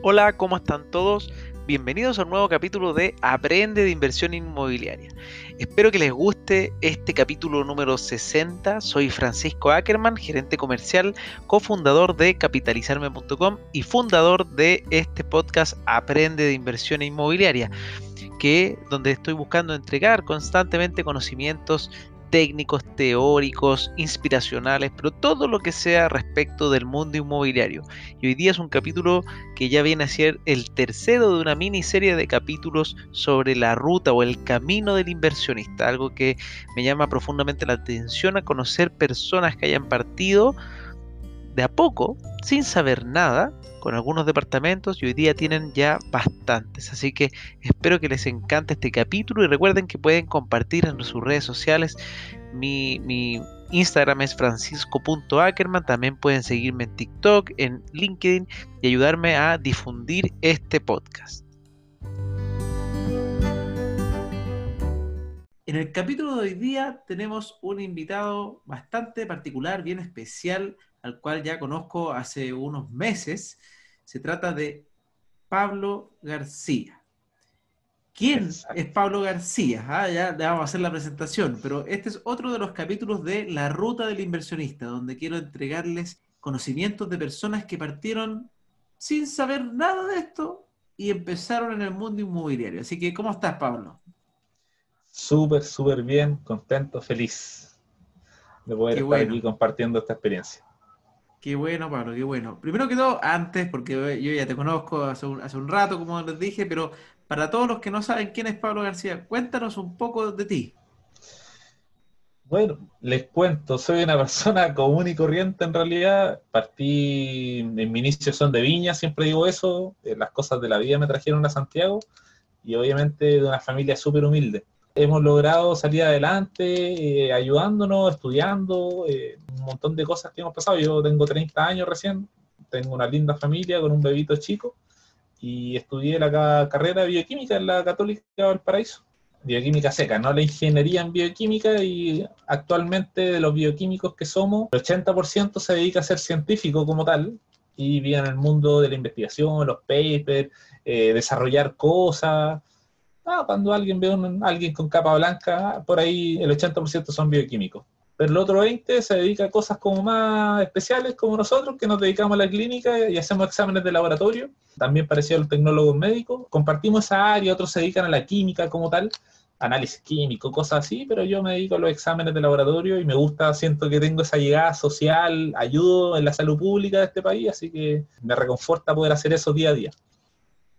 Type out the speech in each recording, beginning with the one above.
Hola, ¿cómo están todos? Bienvenidos a un nuevo capítulo de Aprende de Inversión Inmobiliaria. Espero que les guste este capítulo número 60. Soy Francisco Ackerman, gerente comercial, cofundador de capitalizarme.com y fundador de este podcast Aprende de Inversión Inmobiliaria, que donde estoy buscando entregar constantemente conocimientos técnicos, teóricos, inspiracionales, pero todo lo que sea respecto del mundo inmobiliario. Y hoy día es un capítulo que ya viene a ser el tercero de una miniserie de capítulos sobre la ruta o el camino del inversionista, algo que me llama profundamente la atención a conocer personas que hayan partido de a poco, sin saber nada, con algunos departamentos y hoy día tienen ya bastantes. Así que espero que les encante este capítulo y recuerden que pueden compartir en sus redes sociales. Mi, Instagram es francisco.ackerman. También pueden seguirme en TikTok, en LinkedIn y ayudarme a difundir este podcast. En el capítulo de hoy día tenemos un invitado bastante particular, bien especial, al cual ya conozco hace unos meses. Se trata de Pablo García. ¿Quién es Pablo García? Ah, ya le vamos a hacer la presentación, pero este es otro de los capítulos de La Ruta del Inversionista, donde quiero entregarles conocimientos de personas que partieron sin saber nada de esto y empezaron en el mundo inmobiliario. Así que, ¿cómo estás, Pablo? Súper, súper bien, contento, feliz de poder estar aquí compartiendo esta experiencia. Qué bueno, Pablo, qué bueno. Primero que todo, antes, porque yo ya te conozco hace un, rato, como les dije, pero para todos los que no saben quién es Pablo García, cuéntanos un poco de ti. Bueno, les cuento, soy una persona común y corriente en realidad. Partí, en mi inicio son de Viña, siempre digo eso. Eh, las cosas de la vida me trajeron a Santiago y obviamente de una familia súper humilde hemos logrado salir adelante, eh, ayudándonos, estudiando, eh, un montón de cosas que hemos pasado. Yo tengo 30 años recién, tengo una linda familia con un bebito chico y estudié la carrera de bioquímica en la Católica del Paraíso. Bioquímica seca, no la ingeniería en bioquímica y actualmente de los bioquímicos que somos, el 80% se dedica a ser científico como tal y vive en el mundo de la investigación, los papers, eh, desarrollar cosas, Ah, cuando alguien ve a alguien con capa blanca, por ahí el 80% son bioquímicos. Pero el otro 20% se dedica a cosas como más especiales, como nosotros, que nos dedicamos a la clínica y hacemos exámenes de laboratorio, también parecido a los tecnólogos médicos. Compartimos esa área, otros se dedican a la química como tal, análisis químico, cosas así, pero yo me dedico a los exámenes de laboratorio y me gusta, siento que tengo esa llegada social, ayudo en la salud pública de este país, así que me reconforta poder hacer eso día a día.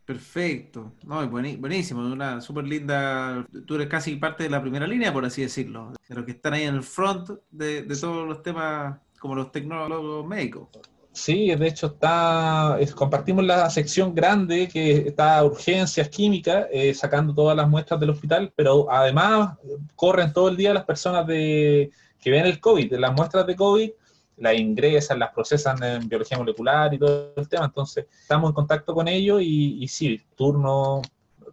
Perfecto. No, buenísimo, una súper linda. Tú eres casi parte de la primera línea, por así decirlo, de los que están ahí en el front de, todos los temas como los tecnólogos médicos. Sí, de hecho está, compartimos la sección grande que está urgencias químicas, eh, sacando todas las muestras del hospital, pero además corren todo el día las personas de, que ven el COVID, las muestras de COVID las ingresan, las procesan en biología molecular y todo el tema. Entonces, estamos en contacto con ellos y, y sí, turno,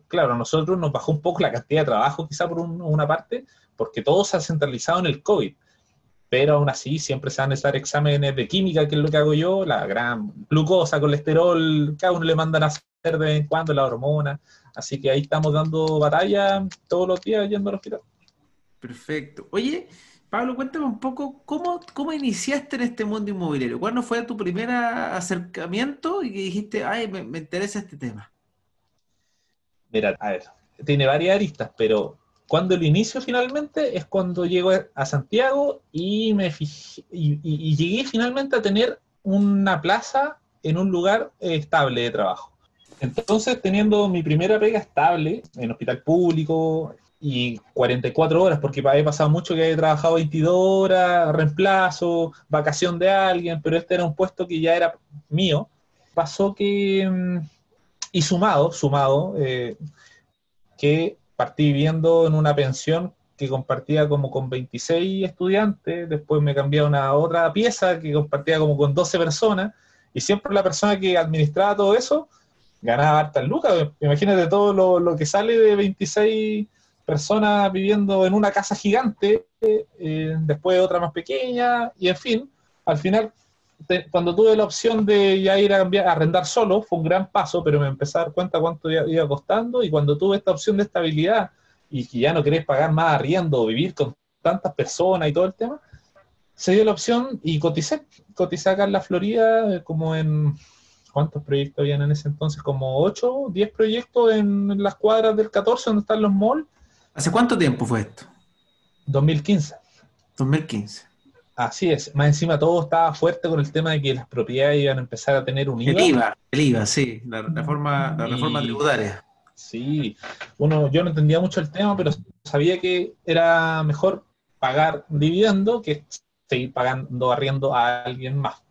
claro, a nosotros nos bajó un poco la cantidad de trabajo, quizá por una parte, porque todo se ha centralizado en el COVID. Pero aún así, siempre se van a necesitar exámenes de química, que es lo que hago yo, la gran glucosa, colesterol, cada uno le mandan a hacer de vez en cuando la hormona. Así que ahí estamos dando batalla todos los días yendo al hospital. Perfecto. Oye, Pablo, cuéntame un poco cómo, cómo iniciaste en este mundo inmobiliario. ¿Cuándo fue tu primer acercamiento y dijiste, ay, me, interesa este tema? Mira, a ver, tiene varias aristas, pero cuando lo inicio finalmente es cuando llego a Santiago y, me y, llegué finalmente a tener una plaza en un lugar estable de trabajo. Entonces, teniendo mi primera pega estable en hospital público, y 44 horas, porque he pasado mucho que he trabajado 22 horas, reemplazo, vacación de alguien, pero este era un puesto que ya era mío. Pasó que, mm, y sumado, sumado, eh, que partí viviendo en una pensión que compartía como con 26 estudiantes, después me cambié a una otra pieza que compartía como con 12 personas, y siempre la persona que administraba todo eso ganaba hartas lucas. Imagínate todo lo, lo que sale de 26 personas viviendo en una casa gigante, eh, después otra más pequeña, y en fin, al final cuando tuve la opción de ya ir a arrendar solo, fue un gran paso, pero me empecé a dar cuenta cuánto iba, costando y cuando tuve esta opción de estabilidad y que ya no querés pagar más arriendo o vivir con tantas personas y todo el tema, se dio la opción y coticé. Coticé acá en la Florida eh, como en... ¿Cuántos proyectos habían en ese entonces? Como 8, 10 proyectos en las cuadras del 14 donde están los malls. ¿Hace cuánto tiempo fue esto? 2015. 2015. Así es, más encima todo estaba fuerte con el tema de que las propiedades iban a empezar a tener un IVA. El IVA, el IVA, sí, la reforma, la reforma tributaria. Sí, bueno, yo no entendía mucho el tema, pero sabía que era mejor pagar dividendo que seguir pagando arriendo a alguien más.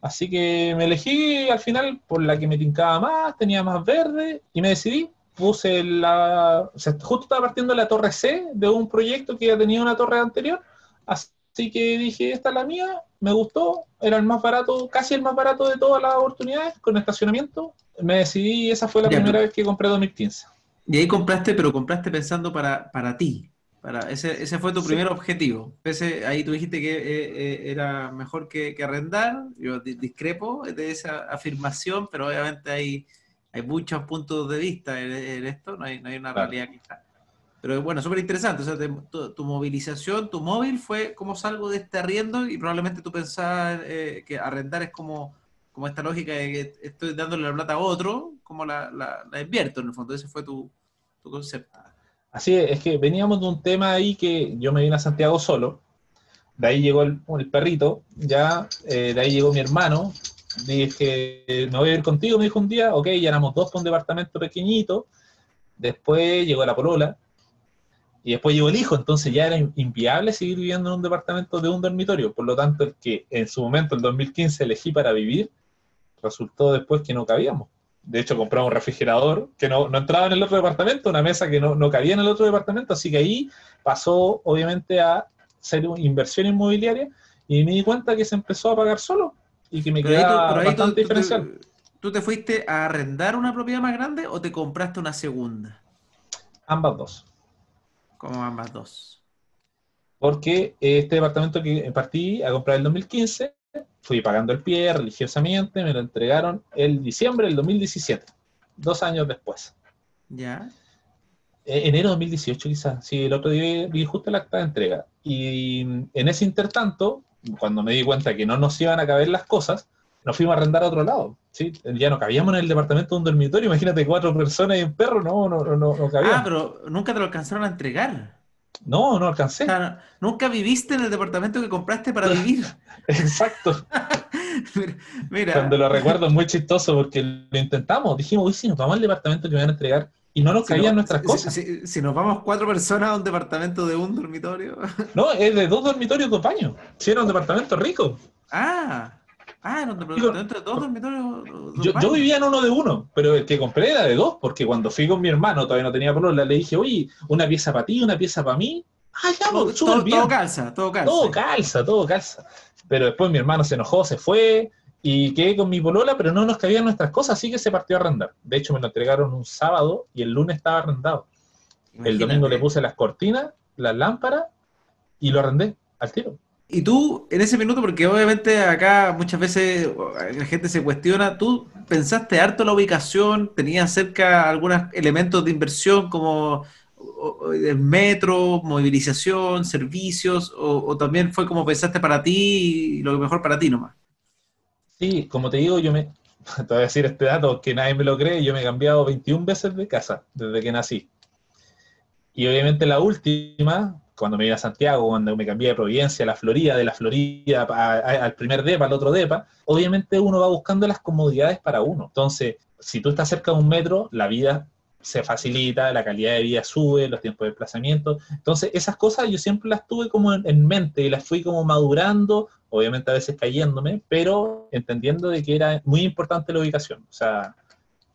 Así que me elegí al final por la que me tincaba más, tenía más verde y me decidí. Puse la. O sea, justo estaba partiendo la torre C de un proyecto que ya tenía una torre anterior. Así que dije, esta es la mía, me gustó, era el más barato, casi el más barato de todas las oportunidades, con estacionamiento. Me decidí y esa fue la primera vez que compré 2015. Y ahí compraste, pero compraste pensando para, para ti. Para, ese, ese fue tu primer objetivo. Ese, ahí tú dijiste que eh, eh, era mejor que, arrendar. Yo discrepo de esa afirmación, pero obviamente hay, hay muchos puntos de vista en, esto, no hay, no hay una realidad que está. Pero bueno, súper interesante. O sea, tu, movilización, tu móvil fue cómo salgo de este arriendo y probablemente tú pensabas eh, que arrendar es como, como esta lógica de que estoy dándole la plata a otro, como la, la, invierto en el fondo. Ese fue tu, concepto. Así es, es que veníamos de un tema ahí que yo me vine a Santiago solo. De ahí llegó el, perrito, ya, eh, de ahí llegó mi hermano. Dije, me voy a ir contigo, me dijo un día, ok, ya éramos dos por un departamento pequeñito. Después llegó la polola, y después llegó el hijo, entonces ya era inviable seguir viviendo en un departamento de un dormitorio. Por lo tanto, el que en su momento, en 2015, elegí para vivir, resultó después que no cabíamos. De hecho, compramos un refrigerador que no, entraba en el otro departamento, una mesa que no, cabía en el otro departamento, así que ahí pasó, obviamente, a ser una inversión inmobiliaria y me di cuenta que se empezó a pagar solo y que me quedaba bastante diferencial. ¿Tú te fuiste a arrendar una propiedad más grande o te compraste una segunda? Ambas dos. ¿Cómo ambas dos? Porque este departamento que partí a comprar en el 2015, fui pagando el pie religiosamente, me lo entregaron el diciembre del 2017, dos años después. ¿Ya? E, enero de 2018 quizás, sí, el otro día vi justo la acta de entrega. Y en ese intertanto, cuando me di cuenta que no nos iban a caber las cosas, nos fuimos a arrendar a otro lado. ¿sí? Ya no cabíamos en el departamento de un dormitorio, imagínate cuatro personas y un perro, no, no, no, no cabíamos. Ah, pero nunca te lo alcanzaron a entregar. No, no alcancé. nunca viviste en el departamento que compraste para vivir. Exacto. mira, Cuando lo recuerdo es muy chistoso porque lo intentamos. Dijimos, uy, si nos vamos al departamento que me van a entregar y no nos cabían nuestras cosas. Si, nos vamos cuatro personas a un departamento de un dormitorio. no, es de dos dormitorios, dos baños. Si era un departamento rico. Ah. Ah, no, de dos dormitorios. Yo, yo, vivía en uno de uno, pero el que compré era de dos, porque cuando fui con mi hermano, todavía no tenía problema, le dije, oye, una pieza para ti, una pieza para mí. Ah, ya, todo, pues, todo, todo, calza, todo calza. Todo calza, todo calza. Pero después mi hermano se enojó, se fue, y quedé con mi polola, pero no nos cabían nuestras cosas, así que se partió a arrendar. De hecho, me lo entregaron un sábado y el lunes estaba arrendado. El domingo le puse las cortinas, las lámparas y lo arrendé al tiro. Y tú, en ese minuto, porque obviamente acá muchas veces la gente se cuestiona, ¿tú pensaste harto la ubicación? ¿Tenías cerca algunos elementos de inversión como el metro, movilización, servicios? O, también fue como pensaste para ti y lo mejor para ti nomás? Sí, como te digo, yo me, te voy a decir este dato que nadie me lo cree, yo me he cambiado 21 veces de casa desde que nací. Y obviamente la última cuando me iba a Santiago, cuando me cambié de Providencia a la Florida, de la Florida al primer DEPA, al otro DEPA, obviamente uno va buscando las comodidades para uno. Entonces, si tú estás cerca de un metro, la vida se facilita, la calidad de vida sube, los tiempos de desplazamiento. Entonces, esas cosas yo siempre las tuve como en, mente y las fui como madurando, obviamente a veces cayéndome, pero entendiendo de que era muy importante la ubicación. O sea,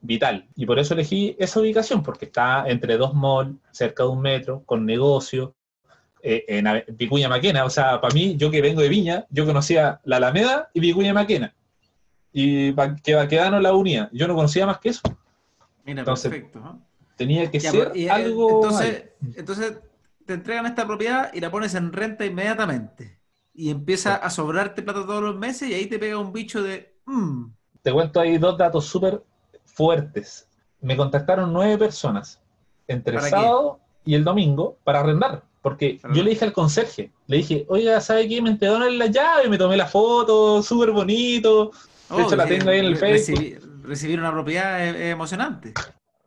vital. Y por eso elegí esa ubicación, porque está entre dos malls, cerca de un metro, con negocio, eh, en Vicuña Maquena. O sea, para mí, yo que vengo de Viña, yo conocía la Alameda y Vicuña Maquena. Y que quedarnos la unía. Yo no conocía más que eso. Mira, entonces, perfecto. Tenía que ser pues, eh, algo. Entonces, entonces, te entregan esta propiedad y la pones en renta inmediatamente. Y empieza a sobrarte plata todos los meses y ahí te pega un bicho de... "Mm". Te cuento ahí dos datos súper fuertes. Me contactaron nueve personas entre el sábado y el domingo para arrendar. Porque Para yo le dije al conserje, le dije, oiga, ¿sabe qué? Me entregaron la llave, me tomé la foto, súper bonito. De hecho, la Oh, tengo ahí en el Facebook. recibir- recibir una propiedad es, es emocionante.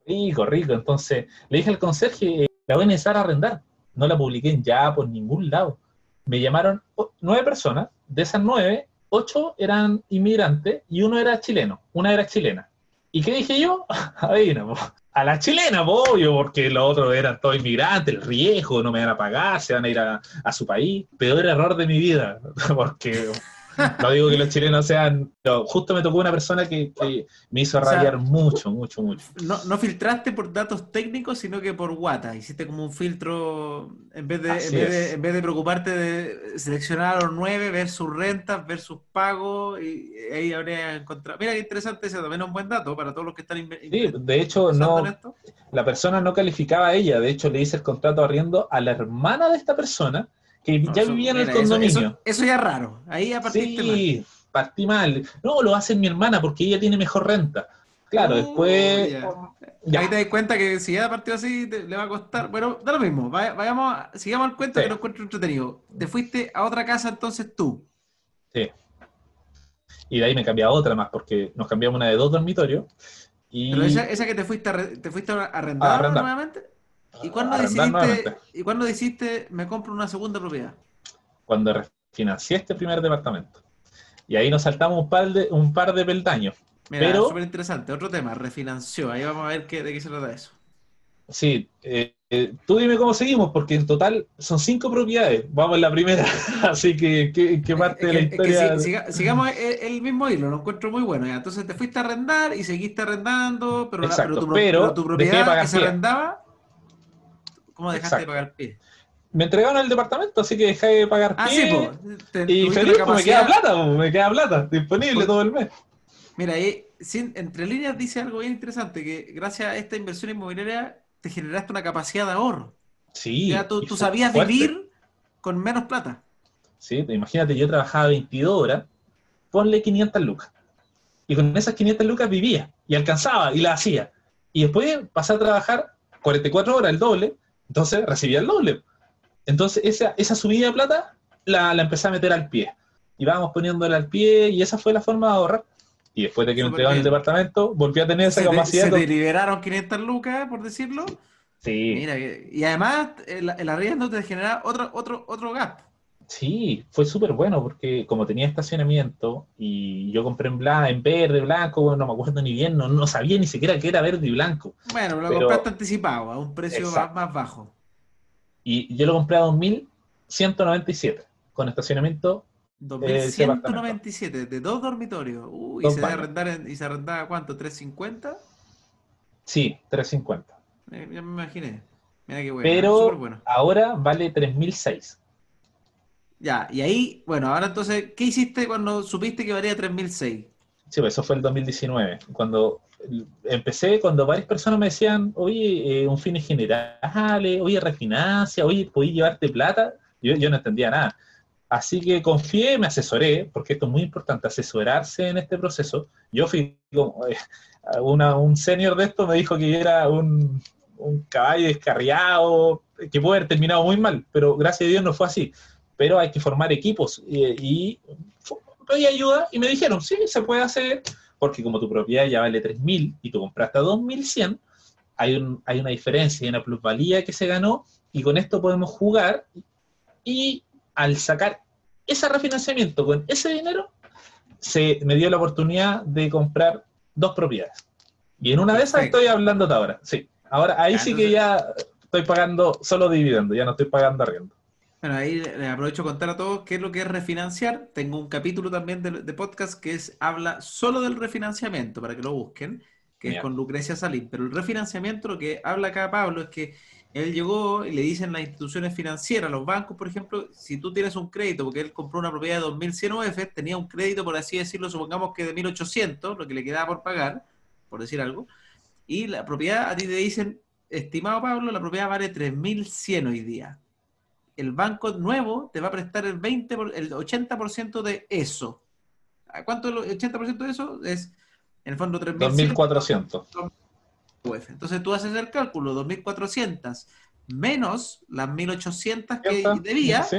Rico, rico. Entonces, le dije al conserje, eh, la voy a necesitar arrendar. No la publiqué en ya por ningún lado. Me llamaron nueve personas. De esas nueve, ocho eran inmigrantes y uno era chileno. Una era chilena. ¿Y qué dije yo? A la chilena, obvio, porque los otros eran todos inmigrantes, el riesgo, no me van a pagar, se van a ir a, a su país. Peor error de mi vida, porque no digo que los chilenos sean... pero justo me tocó una persona que, que me hizo O sea, rayar mucho, mucho, mucho. No, no filtraste por datos técnicos, sino que por guata. Hiciste como un filtro, en vez de, en vez de, en vez de preocuparte de seleccionar a los nueve, ver sus rentas, ver sus pagos, y ahí habría encontrado. Mira qué interesante ese también es un buen dato para todos los que están Sí, de hecho, no, la persona no calificaba a ella, de hecho le hice el contrato de arriendo a la hermana de esta persona que No, ya eso- vivía en el eso- condominio. Eso, eso ya es raro. Ahí ya partiste mal. sí, partí mal. No, lo hace mi hermana porque ella tiene mejor renta. Claro, Oh, después... ya. ya. Ahí te das cuenta que si ya partió así, te- le va a costar. Bueno, da lo mismo. Vaya- vayamos, sigamos al cuento Sí. que lo encuentro entretenido. Te fuiste a otra casa entonces tú. Sí. Y de ahí me cambié a otra más porque nos cambiamos una de dos dormitorios. Y Pero esa, esa que te fuiste a, te fuiste a arrendar A arrendar. nuevamente. ¿Y cuándo, decidiste. ¿Y cuándo decidiste me compro una segunda propiedad? cuando refinancié este primer departamento. Y ahí nos saltamos un par de, un par de peldaños. Mira, Pero- súper interesante. Otro tema, refinanció. Ahí vamos a ver qué, de qué se trata eso. Sí, eh, eh, tú dime cómo seguimos, porque en total son cinco propiedades. Vamos en la primera, así que ¿qué, parte Es de la que- es que historia? si- siga- sigamos el, el mismo hilo, lo encuentro muy bueno. ya. Entonces te fuiste a arrendar y seguiste arrendando, pero, la- pero tu, pero pero tu de propiedad que se arrendaba, ¿cómo dejaste de pagar pie? Me entregaron el departamento, así que dejé de pagar Ah, pie. sí, pues. Y feliz, pues, me queda plata, pues, me queda plata, disponible Pues- todo el mes. Mira, ahí, sin- entre líneas dice algo bien interesante, que gracias a esta inversión inmobiliaria te generaste una capacidad de ahorro. Sí. Ya tú, sabías fuerte. vivir con menos plata. Sí, imagínate, yo trabajaba 22 horas, ponle 500 lucas. Y con esas 500 lucas vivía, y alcanzaba, y la hacía. Y después pasé a trabajar 44 horas, el doble, entonces recibía el doble. Entonces esa, esa subida de plata la, la empecé a meter al pie. Y vamos poniéndola al pie, y esa fue la forma de ahorrar. Y después de que me entregaron el departamento, volví a tener esa Se te, capacidad. se te liberaron 500 lucas, por decirlo. Sí, Mira, y además el, el arriendo te genera otro, otro, otro gap. Sí, fue súper bueno porque como tenía estacionamiento y yo compré en, bla- en verde, blanco, no me acuerdo ni bien, no, no sabía ni siquiera que era verde y blanco. Bueno, lo Pero- compraste anticipado, a un precio más, bajo. Y yo lo compré a 2.197 con estacionamiento. 2197, de dos dormitorios. Dos ¿y se, arrendar en- ¿y se arrendaba cuánto? ¿350? Sí, 350. Eh, ya me imaginé. Mira qué bueno. Pero bueno. ahora vale 3.006. Ya, y ahí, bueno, ahora entonces, ¿qué hiciste cuando supiste que valía 3006? Sí, pues eso fue el 2019. Cuando empecé, cuando varias personas me decían, oye, eh, un fin general, oye, refinancia, oye, ¿podés llevarte plata? Yo, yo no entendía nada. Así que confié, me asesoré, porque esto es muy importante, asesorarse en este proceso. Yo fui como, eh, una- un senior de esto, me dijo que era un, un caballo descarriado, que puede haber terminado muy mal, pero gracias a Dios no fue así. Pero hay que formar equipos y, pedí ayuda y me dijeron, sí, se puede hacer, porque como tu propiedad ya vale 3.000 y tú compraste a 2.100, hay, un, hay una diferencia, hay una plusvalía que se ganó y con esto podemos jugar y al sacar ese refinanciamiento con ese dinero, se me dio la oportunidad de comprar dos propiedades. Y en una de esas estoy hablando ahora, sí. Ahora ahí sí que ya estoy pagando solo dividendo, ya no estoy pagando arriendo. Bueno, ahí les aprovecho a contar a todos qué es lo que es refinanciar. Tengo un capítulo también de, de podcast que es habla solo del refinanciamiento, para que lo busquen, que es Ya. con Lucrecia Salín. Pero el refinanciamiento, lo que habla acá Pablo, es que él llegó y le dicen las instituciones financieras, los bancos, por ejemplo, si tú tienes un crédito, porque él compró una propiedad de 2100 UF, tenía un crédito, por así decirlo, supongamos que de 1800, lo que le quedaba por pagar, por decir algo, y la propiedad, a ti te dicen, estimado Pablo, la propiedad vale 3100 hoy día. El banco nuevo te va a prestar el 20, por- el 80% de eso. ¿A ¿Cuánto el 80% de eso? Es, en el fondo, 3.100 2.400. UF. Entonces tú haces el cálculo, 2.400 menos las 1.800 que debía, Sí.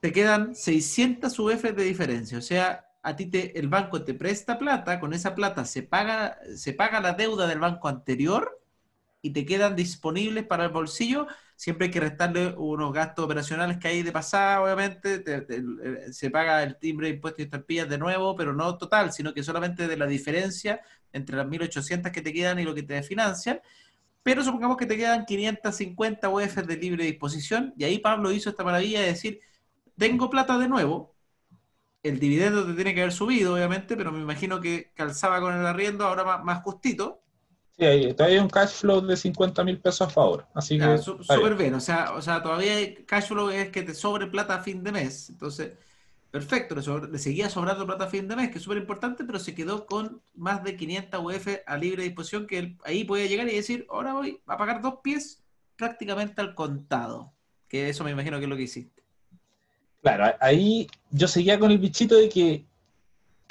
te quedan 600 UF de diferencia. O sea, a ti te, el banco te presta plata, con esa plata se paga, se paga la deuda del banco anterior y te quedan disponibles para el bolsillo. Siempre hay que restarle unos gastos operacionales que hay de pasada, obviamente. te- te- eh, se paga el timbre, impuestos y estampillas de nuevo, pero no total, sino que solamente de la diferencia entre las 1.800 que te quedan y lo que te financian. Pero supongamos que te quedan 550 UF de libre disposición y ahí Pablo hizo esta maravilla de decir, tengo plata de nuevo, el dividendo te tiene que haber subido, obviamente, pero me imagino que calzaba con el arriendo ahora más, más justito. Sí, ahí todavía hay un cash flow de 50 mil pesos a favor. Así Ya, que. su- súper bien. bien, o sea, o sea, todavía hay cash flow es que te sobre plata a fin de mes. Entonces, perfecto, le, seguía sobrando plata a fin de mes, que es súper importante, pero se quedó con más de 500 UF a libre disposición, que él ahí puede llegar y decir, ahora voy a pagar dos pies prácticamente al contado. Que eso me imagino que es lo que hiciste. Claro, ahí yo seguía con el bichito de que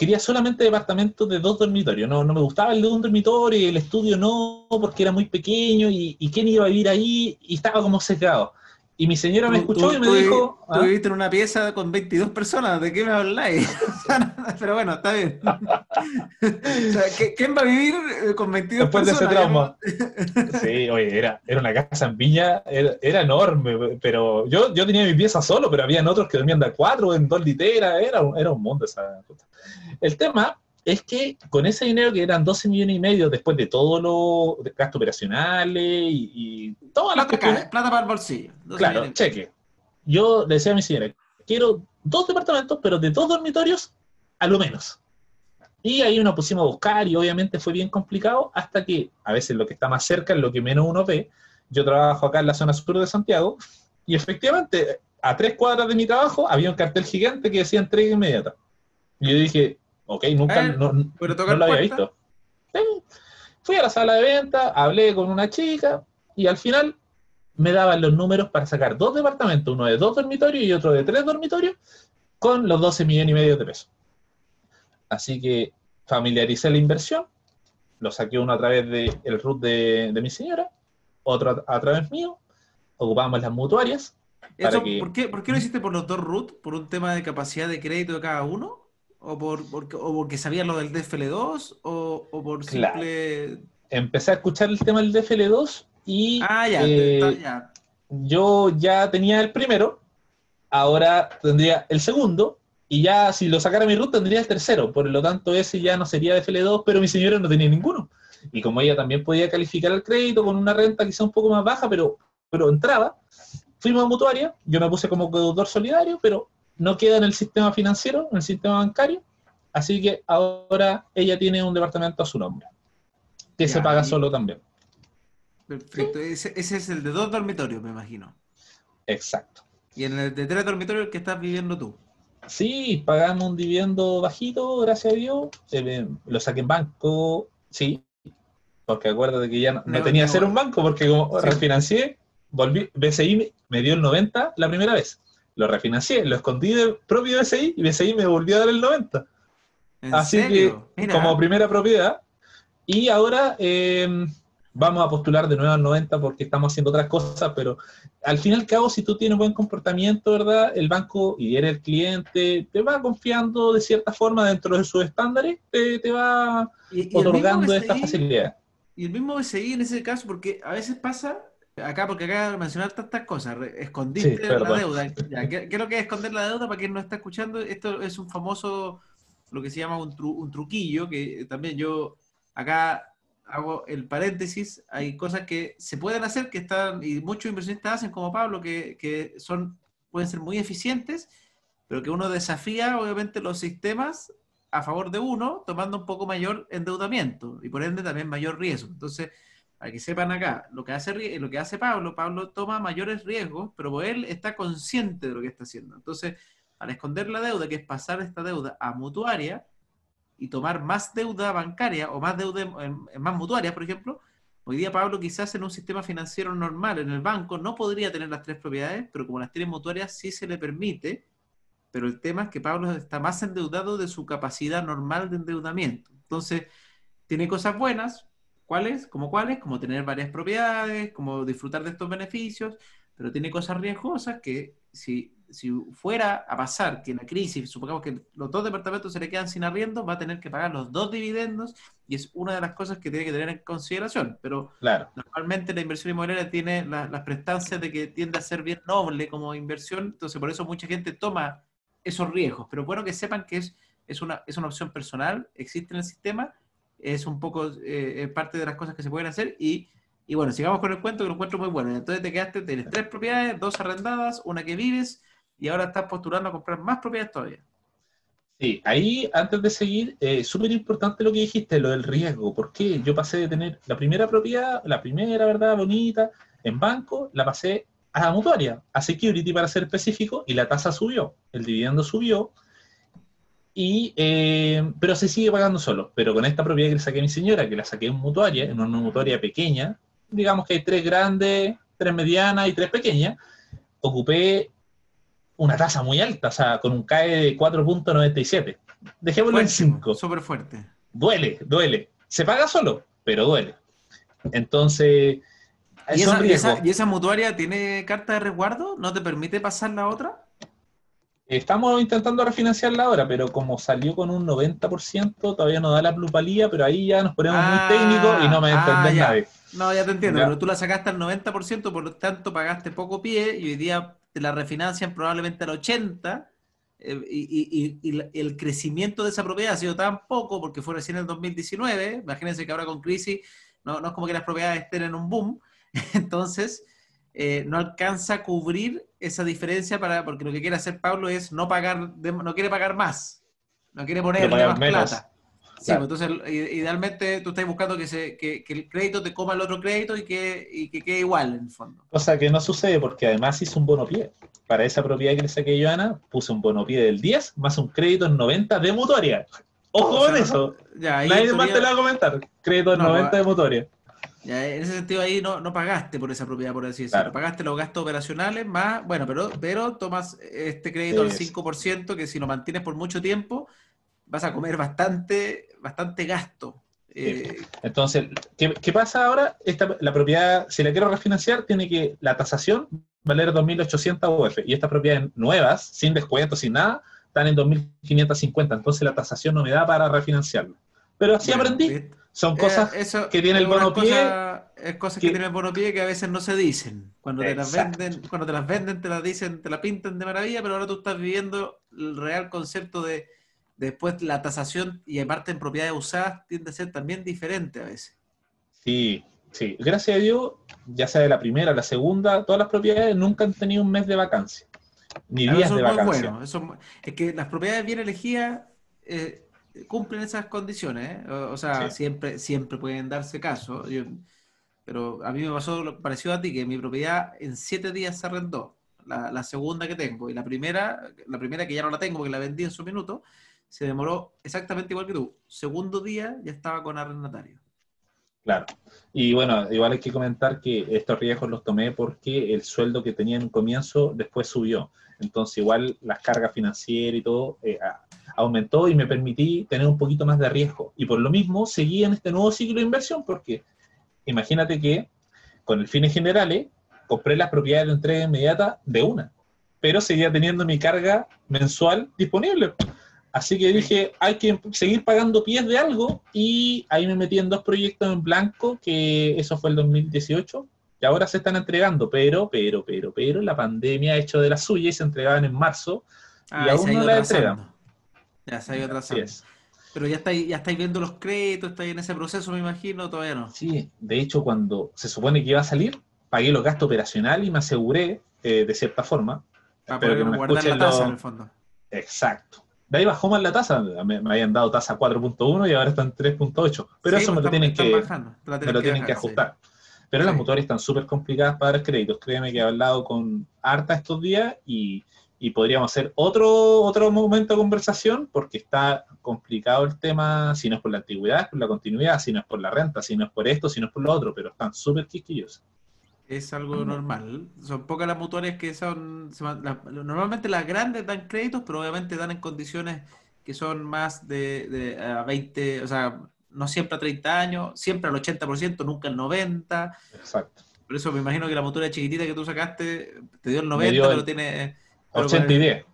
quería solamente departamentos de dos dormitorios. No, no me gustaba el de un dormitorio y el estudio no, porque era muy pequeño y, y quién iba a vivir ahí y estaba como sesgado. Y mi señora me escuchó tú- y me tú dijo, Tú "Ah, viviste en una pieza con 22 personas, ¿de qué me habláis? Pero bueno, está bien. O sea, ¿qué- ¿quién va a vivir eh, con 22 después de ese personas? trauma. Sí, oye, era, era una casa en Viña, era, era enorme, pero yo, yo tenía mi pieza solo, pero habían otros que dormían de a cuatro, en dos literas, era, era un mundo esa puta. El tema es que con ese dinero que eran 12 millones y medio, después de todos los gastos operacionales y, y todas las cae, plata para el bolsillo. Claro, cheque. Yo le decía a mi señora, quiero dos departamentos, pero de dos dormitorios a lo menos. Y ahí nos pusimos a buscar y obviamente fue bien complicado hasta que a veces lo que está más cerca es lo que menos uno ve. Yo trabajo acá en la zona sur de Santiago y efectivamente a tres cuadras de mi trabajo había un cartel gigante que decía entrega inmediata. Y yo dije, ok, nunca, Eh, no, no- ¿Pero tocar no lo había visto. Fui a la sala de venta, hablé con una chica y al final me daban los números para sacar dos departamentos, uno de dos dormitorios y otro de tres dormitorios, con los 12 millones y medio de pesos. Así que familiaricé la inversión, lo saqué uno a través del el RUT de, de mi señora, otro a, a través mío, ocupamos las mutuarias. Eso, para que- ¿por, qué, ¿Por qué lo hiciste por los dos root? ¿Por un tema de capacidad de crédito de cada uno? ¿O, por, porque, o porque sabías lo del DFL2? ¿O, o por Claro. simple...? Empecé a escuchar el tema del DFL2 y Ah, ya, eh, está- ya. yo ya tenía el primero, ahora tendría el segundo, y ya si lo sacara mi root tendría el tercero, por lo tanto ese ya no sería de FL2, pero mi señora no tenía ninguno. Y como ella también podía calificar el crédito con una renta quizá un poco más baja, pero, pero entraba, fuimos a mutuaria, yo me puse como deudor solidario, pero no queda en el sistema financiero, en el sistema bancario, así que ahora ella tiene un departamento a su nombre, que Ya, se paga y- solo también. Perfecto. Ese, ese es el de dos dormitorios, me imagino. Exacto. Y en el de tres dormitorios el que estás viviendo tú. Sí, pagamos un dividendo bajito, gracias a Dios. Eh, lo saqué en banco, sí. Porque acuérdate que ya no, tenía que ser un banco, porque como Sí. refinancié, volví, BCI me, me dio el 90 la primera vez. Lo refinancié, lo escondí del propio BCI y BCI me volvió a dar el 90. ¿En Así serio? que, Mira, como primera propiedad. Y ahora eh, vamos a postular de nuevo al 90 porque estamos haciendo otras cosas, pero al fin y al cabo, si tú tienes buen comportamiento, ¿verdad? El banco y eres el cliente, te va confiando de cierta forma dentro de sus estándares, te, te va y- y otorgando esta facilidad. Y el mismo BCI en ese caso, porque a veces pasa, acá, porque acá mencionar tantas cosas, escondiste Sí, la deuda. Ya, ¿qué, qué es lo que es esconder la deuda? Para quien no está escuchando, esto es un famoso, lo que se llama un, tru- un truquillo, que también yo acá hago el paréntesis, hay cosas que se pueden hacer, que están, y muchos inversionistas hacen, como Pablo, que, que son, pueden ser muy eficientes, pero que uno desafía, obviamente, los sistemas a favor de uno, tomando un poco mayor endeudamiento y por ende también mayor riesgo. Entonces, para que sepan acá, lo que hace, lo que hace Pablo, Pablo toma mayores riesgos, pero él está consciente de lo que está haciendo. Entonces, al esconder la deuda, que es pasar esta deuda a mutuaria y tomar más deuda bancaria o más deuda en, más mutuarias, por ejemplo, Hoy día Pablo quizás en un sistema financiero normal, en el banco, no podría tener las tres propiedades, pero como las tiene mutuarias sí se le permite, pero el tema es que Pablo está más endeudado de su capacidad normal de endeudamiento. Entonces, tiene cosas buenas, ¿cuáles? Como cuáles? Como tener varias propiedades, como disfrutar de estos beneficios, pero tiene cosas riesgosas que si, si fuera a pasar que en la crisis, supongamos que los dos departamentos se le quedan sin arriendo, va a tener que pagar los dos dividendos y es una de las cosas que tiene que tener en consideración. Pero Claro. normalmente la inversión inmobiliaria tiene la- las prestancias de que tiende a ser bien noble como inversión, entonces por eso mucha gente toma esos riesgos. Pero bueno que sepan que es, es, una, es una opción personal, existe en el sistema, es un poco eh, es parte de las cosas que se pueden hacer y, y bueno, sigamos con el cuento que lo encuentro muy bueno. Entonces te quedaste, tienes tres propiedades, dos arrendadas, una que vives y ahora estás postulando a comprar más propiedades todavía. Sí, ahí antes de seguir, eh, súper importante lo que dijiste, lo del riesgo. porque Yo pasé de tener la primera propiedad, la primera, ¿verdad? Bonita, en banco, la pasé a la mutuaria, a security para ser específico, y la tasa subió, el dividendo subió, y, eh, pero se sigue pagando solo. Pero con esta propiedad que le saqué a mi señora, que la saqué en mutuaria, en una mutuaria pequeña, digamos que hay tres grandes, tres medianas y tres pequeñas, ocupé una tasa muy alta, o sea, con un CAE de 4.97. Dejémoslo en Fuertísimo, 5. Súper fuerte. Duele, duele. Se paga solo, pero duele. Entonces, ¿Y son esa, y, riesgos. esa, y esa mutuaria tiene carta de resguardo? ¿No te permite pasar la otra? Estamos intentando refinanciarla ahora, pero como salió con un 90%, todavía no da la plusvalía, pero ahí ya nos ponemos Ah, muy técnicos y no me ah, nadie. No, ya te entiendo, Ya. pero tú la sacaste al 90%, por lo tanto pagaste poco pie y hoy día te la refinancian probablemente al 80%. eh, y, el crecimiento de esa propiedad ha sido tan poco porque fue recién en el 2019. Imagínense que ahora con crisis no, no es como que las propiedades estén en un boom. Entonces, eh, no alcanza a cubrir esa diferencia para, porque lo que quiere hacer Pablo es no pagar, no quiere pagar más, no quiere pagar más menos. plata. Sí, Claro. pues entonces idealmente tú estás buscando que, se, que, que el crédito te coma el otro crédito y que, y que quede igual en el fondo. Cosa que no sucede porque además hice un bono pie. Para esa propiedad que le saqué yo Ana, puse un bono pie del 10 más un crédito en 90 de mutuaria. Ojo O con sea, eso. Ya, Nadie más te lo va a comentar. Crédito en No, 90 de mutuaria. Ya, en ese sentido ahí no, no pagaste por esa propiedad, por así decirlo. Claro. Pagaste los gastos operacionales más, bueno, pero, pero tomas este crédito al Sí. 5% que si lo mantienes por mucho tiempo vas a comer bastante, bastante gasto. Eh, Entonces, ¿qué, qué pasa ahora? Esta, la propiedad, si la quiero refinanciar, tiene que la tasación valer 2.800 UF. Y estas propiedades nuevas, sin descuento, sin nada, están en 2.550. Entonces la tasación no me da para refinanciarla. Pero así bueno, aprendí. ¿viste? Son cosas Eh, eso que tiene el bono pie, cosa- es cosas que, que- tiene el bono pie que a veces no se dicen. Cuando te las venden, cuando te las venden, te las dicen, te la pintan de maravilla, pero ahora tú estás viviendo el real concepto de después la tasación y aparte en propiedades usadas tiende a ser también diferente a veces. Sí, sí. Gracias a Dios, ya sea de la primera, la segunda, todas las propiedades nunca han tenido un mes de vacancia. Ni Claro, días eso de vacancia. bueno. Eso es que las propiedades bien elegidas eh, cumplen esas condiciones. ¿eh? O, o sea, Sí. siempre, siempre pueden darse caso. Yo- pero a mí me pasó lo parecido a ti, que mi propiedad en siete días se arrendó. La, la segunda que tengo. Y la primera, la primera que ya no la tengo porque la vendí en su minuto, se demoró exactamente igual que tú. Segundo día ya estaba con arrendatario. Claro. Y bueno, igual hay que comentar que estos riesgos los tomé porque el sueldo que tenía en un comienzo después subió. Entonces igual las cargas financieras y todo eh, aumentó y me permití tener un poquito más de riesgo. Y por lo mismo seguí en este nuevo ciclo de inversión porque imagínate que con el fines generales compré las propiedades de entrega inmediata de una, pero seguía teniendo mi carga mensual disponible. Así que dije, hay que seguir pagando pies de algo y ahí me metí en dos proyectos en blanco, que eso fue el 2018, y ahora se están entregando, pero, pero, pero, pero la pandemia ha hecho de la suya y se entregaban en marzo. Ah, Y aún se ha no la entregan. Ya se ha ido Así atrasando. es. Pero ya estáis, ya estáis viendo los créditos, estáis en ese proceso, me imagino, todavía no. Sí, de hecho, cuando se supone que iba a salir, pagué los gastos operacionales y me aseguré eh, de cierta forma. Para que me guardar la tasa los- en el fondo. Exacto. De ahí bajó más la tasa, me, me habían dado tasa 4.1 y ahora está en 3.8. Pero Sí, eso me lo están- tienen están que, bajando, me tienen lo tienen que sí. ajustar. Pero las mutuarias están súper complicadas para dar créditos. Créeme que he hablado con harta estos días y y podríamos hacer otro, otro momento de conversación porque está complicado el tema, si no es por la antigüedad, es por la continuidad, si no es por la renta, si no es por esto, si no es por lo otro, pero están súper quisquillosos. Es algo normal. Son pocas las mutuarias que son... normalmente las grandes dan créditos, pero obviamente dan en condiciones que son más de, de 20, o sea, no siempre a 30 años, siempre al 80%, nunca al 90%. Exacto. Por eso me imagino que la mutuaria chiquitita que tú sacaste te dio el 90, pero tiene 80 y 10.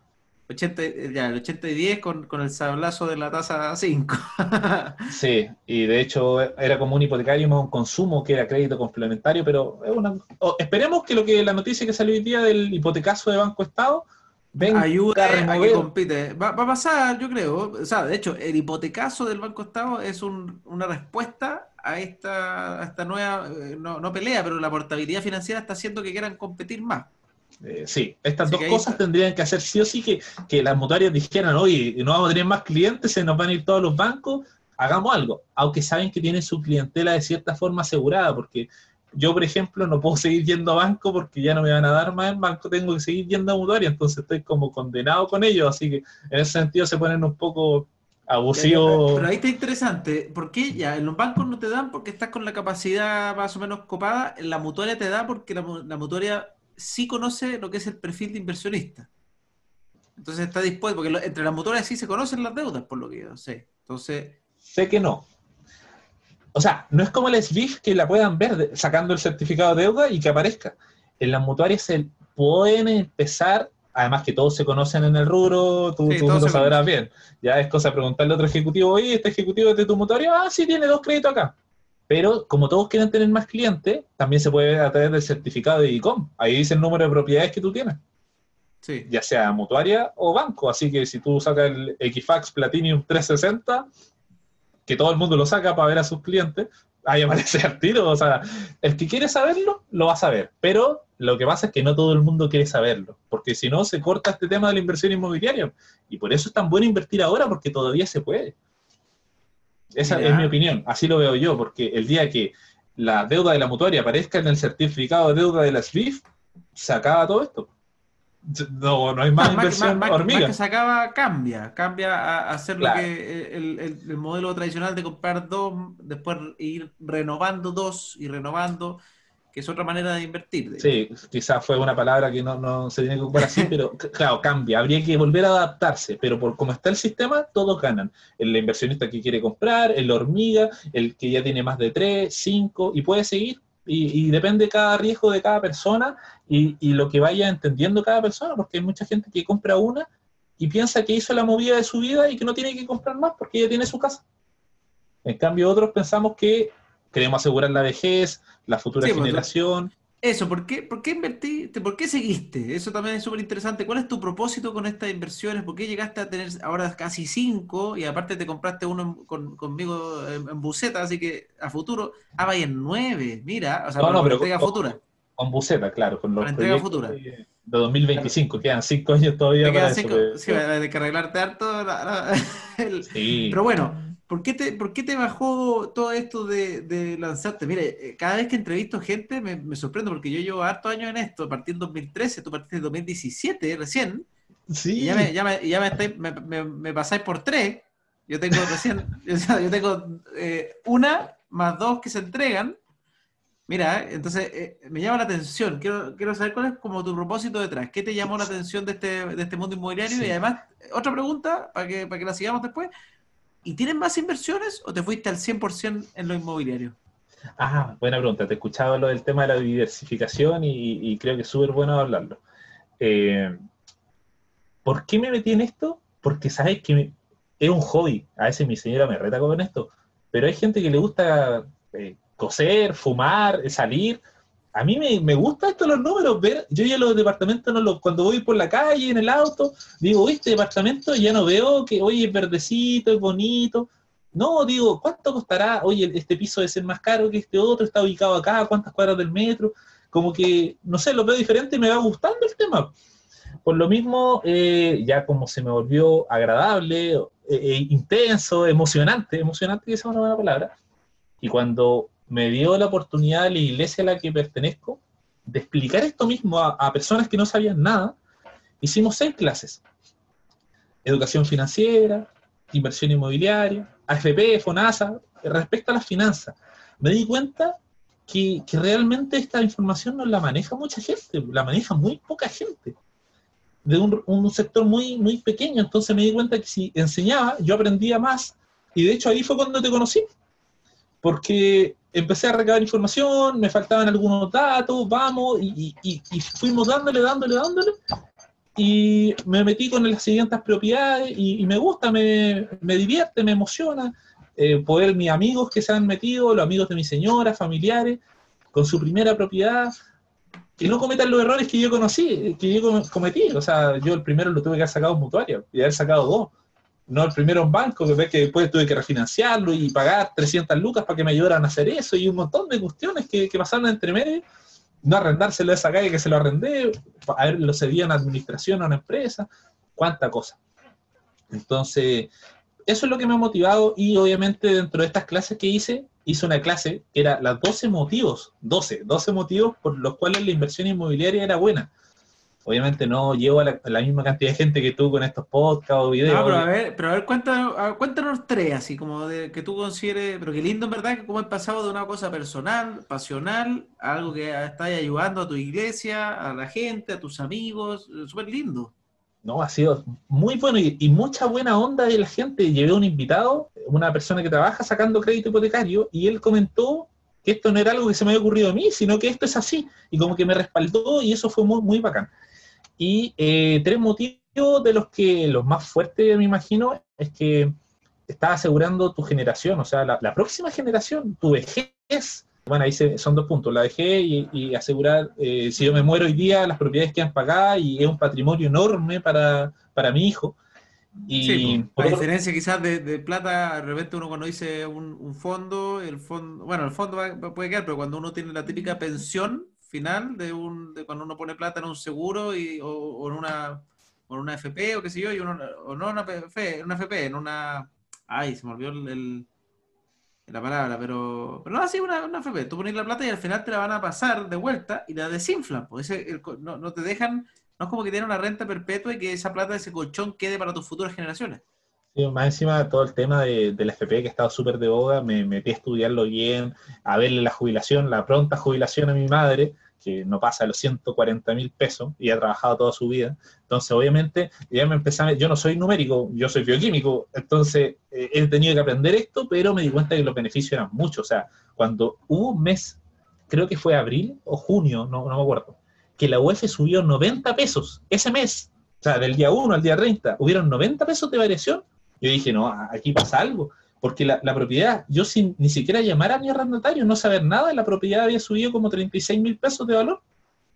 80, ya, el 80 y 10 con, con el sablazo de la tasa 5. sí, y de hecho era como un hipotecario más un consumo que era crédito complementario, pero es una, esperemos que lo que la noticia que salió hoy día del hipotecazo de Banco Estado venga a, que compite. Va, va, a pasar, yo creo. O sea, de hecho, el hipotecazo del Banco Estado es un, una respuesta a esta, a esta nueva, eh, no, no pelea, pero la portabilidad financiera está haciendo que quieran competir más. Eh, sí, estas dos cosas tendrían que hacer sí o sí que, que las mutuarias dijeran, oye, no vamos a tener más clientes, se nos van a ir todos los bancos, hagamos algo, aunque saben que tienen su clientela de cierta forma asegurada, porque yo, por ejemplo, no puedo seguir yendo a banco porque ya no me van a dar más en banco, tengo que seguir yendo a mutuaria, entonces estoy como condenado con ellos, así que en ese sentido se ponen un poco abusivos. Pero ahí está interesante, ¿por qué ya en los bancos no te dan porque estás con la capacidad más o menos copada? En la mutuaria te da porque la, la mutuaria sí conoce lo que es el perfil de inversionista. Entonces está dispuesto, porque entre las motoras sí se conocen las deudas, por lo que yo sé. Entonces. Sé que no. O sea, no es como el SWIFT que la puedan ver sacando el certificado de deuda y que aparezca. En las mutuarias se pueden empezar, además que todos se conocen en el rubro, tú, lo sabrás bien. Ya es cosa de preguntarle a otro ejecutivo, oye, ¿este ejecutivo es de tu mutuario? Ah, sí, tiene dos créditos acá. Pero como todos quieren tener más clientes, también se puede a través del certificado de ICOM. Ahí dice el número de propiedades que tú tienes. Sí. Ya sea mutuaria o banco. Así que si tú sacas el Equifax Platinum 360, que todo el mundo lo saca para ver a sus clientes, ahí aparece el tiro. O sea, el que quiere saberlo, lo va a saber. Pero lo que pasa es que no todo el mundo quiere saberlo. Porque si no, se corta este tema de la inversión inmobiliaria. Y por eso es tan bueno invertir ahora, porque todavía se puede. Esa es mi opinión, así lo veo yo, porque el día que la deuda de la mutuaria aparezca en el certificado de deuda de la SWIFT, se acaba todo esto. No, no hay más, inversión hormiga. que se acaba, cambia, cambia a hacer lo que el, el, modelo tradicional de comprar dos, después ir renovando dos y renovando que es otra manera de invertir. Sí, quizás fue una palabra que no, se tiene que ocupar así, pero claro, cambia. Habría que volver a adaptarse, pero por cómo está el sistema, todos ganan. El inversionista que quiere comprar, el hormiga, el que ya tiene más de tres, cinco, y puede seguir. Y, depende cada riesgo de cada persona y, y lo que vaya entendiendo cada persona, porque hay mucha gente que compra una y piensa que hizo la movida de su vida y que no tiene que comprar más porque ya tiene su casa. En cambio, otros pensamos que queremos asegurar la vejez, la futura pues, generación. Eso, ¿por qué, ¿por qué invertiste? ¿Por qué seguiste? Eso también es súper interesante. ¿Cuál es tu propósito con estas inversiones? ¿Por qué llegaste a tener ahora casi cinco y aparte te compraste uno conmigo en, buceta, así que a futuro, ah, vaya en nueve, mira, o sea, no, no, pero entrega con, futura. Con buceta, claro, con los entrega futura. De, 2025, quedan cinco años todavía para cinco, eso. Sí, hay que arreglarte harto. sí. Pero bueno, ¿Por qué, te, ¿Por qué te bajó todo esto de, lanzarte? Mire, eh, cada vez que entrevisto gente me, me sorprendo porque yo llevo hartos años en esto, partí en 2013, tú partiste en 2017 recién. Sí. Y ya me, ya me, ya me, estáis, me, pasáis por tres. Yo tengo recién, yo tengo eh, una más dos que se entregan. Mira, eh, entonces me llama la atención. Quiero, quiero saber cuál es como tu propósito detrás. ¿Qué te llamó la atención de este, de este mundo inmobiliario? Y además, otra pregunta para que, para que la sigamos después. ¿Y tienes más inversiones o te fuiste al 100% en lo inmobiliario? Ah, buena pregunta. Te escuchaba lo del tema de la diversificación y, creo que es súper bueno hablarlo. Eh, ¿Por qué me metí en esto? Porque sabes que es un hobby. A veces mi señora me reta con esto. Pero hay gente que le gusta eh, coser, fumar, salir a mí me, me gusta esto los números, ver, yo ya los departamentos no los, cuando voy por la calle, en el auto, digo, este departamento ya no veo que, oye, es verdecito, es bonito. No, digo, ¿cuánto costará? Oye, este piso debe ser más caro que este otro, está ubicado acá, ¿cuántas cuadras del metro? Como que, no sé, lo veo diferente y me va gustando el tema. Por lo mismo, eh, ya como se me volvió agradable, eh, eh, intenso, emocionante, emocionante, que es una buena palabra, y cuando me dio la oportunidad la iglesia a la que pertenezco de explicar esto mismo a, personas que no sabían nada hicimos seis clases. Educación financiera, inversión inmobiliaria, AFP, FONASA, respecto a las finanzas. Me di cuenta que, realmente esta información no la maneja mucha gente, la maneja muy poca gente, de un, sector muy, muy pequeño. Entonces me di cuenta que si enseñaba, yo aprendía más. Y de hecho ahí fue cuando te conocí, porque empecé a recabar información, me faltaban algunos datos, vamos, y, fuimos dándole, dándole, dándole, y me metí con las siguientes propiedades, y, me gusta, me, me, divierte, me emociona, eh, poder mis amigos que se han metido, los amigos de mi señora, familiares, con su primera propiedad, que no cometan los errores que yo conocí, que yo cometí. O sea, yo el primero lo tuve que haber sacado en mutuario y haber sacado dos. No el primero en banco, que que después tuve que refinanciarlo y pagar 300 lucas para que me ayudaran a hacer eso y un montón de cuestiones que, que pasaron entre medio. No arrendárselo a esa calle que se lo arrendé, a ver, lo cedía en administración a una empresa, cuánta cosa. Entonces, eso es lo que me ha motivado y obviamente dentro de estas clases que hice, hice una clase que era las 12 motivos, 12, 12 motivos por los cuales la inversión inmobiliaria era buena. Obviamente no llevo a la, misma cantidad de gente que tú con estos podcasts o videos. No, pero a ver, pero a ver cuéntanos, cuéntanos tres, así como de que tú consideres, pero qué lindo en verdad que como has pasado de una cosa personal, pasional, a algo que está ayudando a tu iglesia, a la gente, a tus amigos, súper lindo. No, ha sido muy bueno y, mucha buena onda de la gente. Llevé un invitado, una persona que trabaja sacando crédito hipotecario, y él comentó que esto no era algo que se me había ocurrido a mí, sino que esto es así. Y como que me respaldó y eso fue muy, muy bacán. Y eh, tres motivos de los que los más fuertes, me imagino, es que estás asegurando tu generación, o sea, la, la próxima generación, tu vejez, bueno, ahí son dos puntos, la dejé y, asegurar, eh, si yo me muero hoy día, las propiedades quedan pagadas y es un patrimonio enorme para, mi hijo. Y sí, a diferencia quizás de, plata, de repente uno cuando dice un, fondo, el fondo, bueno, el fondo puede quedar, pero cuando uno tiene la típica pensión final de un, de cuando uno pone plata en un seguro y, o, en una en una FP o qué sé yo, y uno, o no una FP, una FP, en una, ay, se me olvidó el la palabra, pero, pero no así una, una FP. Tú pones la plata y al final te la van a pasar de vuelta y la desinflan. Pues no, no, te dejan, no es como que tiene una renta perpetua y que esa plata, ese colchón quede para tus futuras generaciones. Más encima todo el tema de, de la FP que estaba súper de boga, me metí a estudiarlo bien, a verle la jubilación, la pronta jubilación a mi madre, que no pasa de los 140 mil pesos y ha trabajado toda su vida. Entonces, obviamente, ya me empecé a, yo no soy numérico, yo soy bioquímico, entonces eh, he tenido que aprender esto, pero me di cuenta que los beneficios eran muchos. O sea, cuando hubo un mes, creo que fue abril o junio, no, no me acuerdo, que la UEF subió 90 pesos ese mes, o sea, del día 1 al día 30, hubieron 90 pesos de variación, yo dije, no, aquí pasa algo porque la, propiedad, yo sin ni siquiera llamar a mi arrendatario, no saber nada, la propiedad había subido como 36 mil pesos de valor.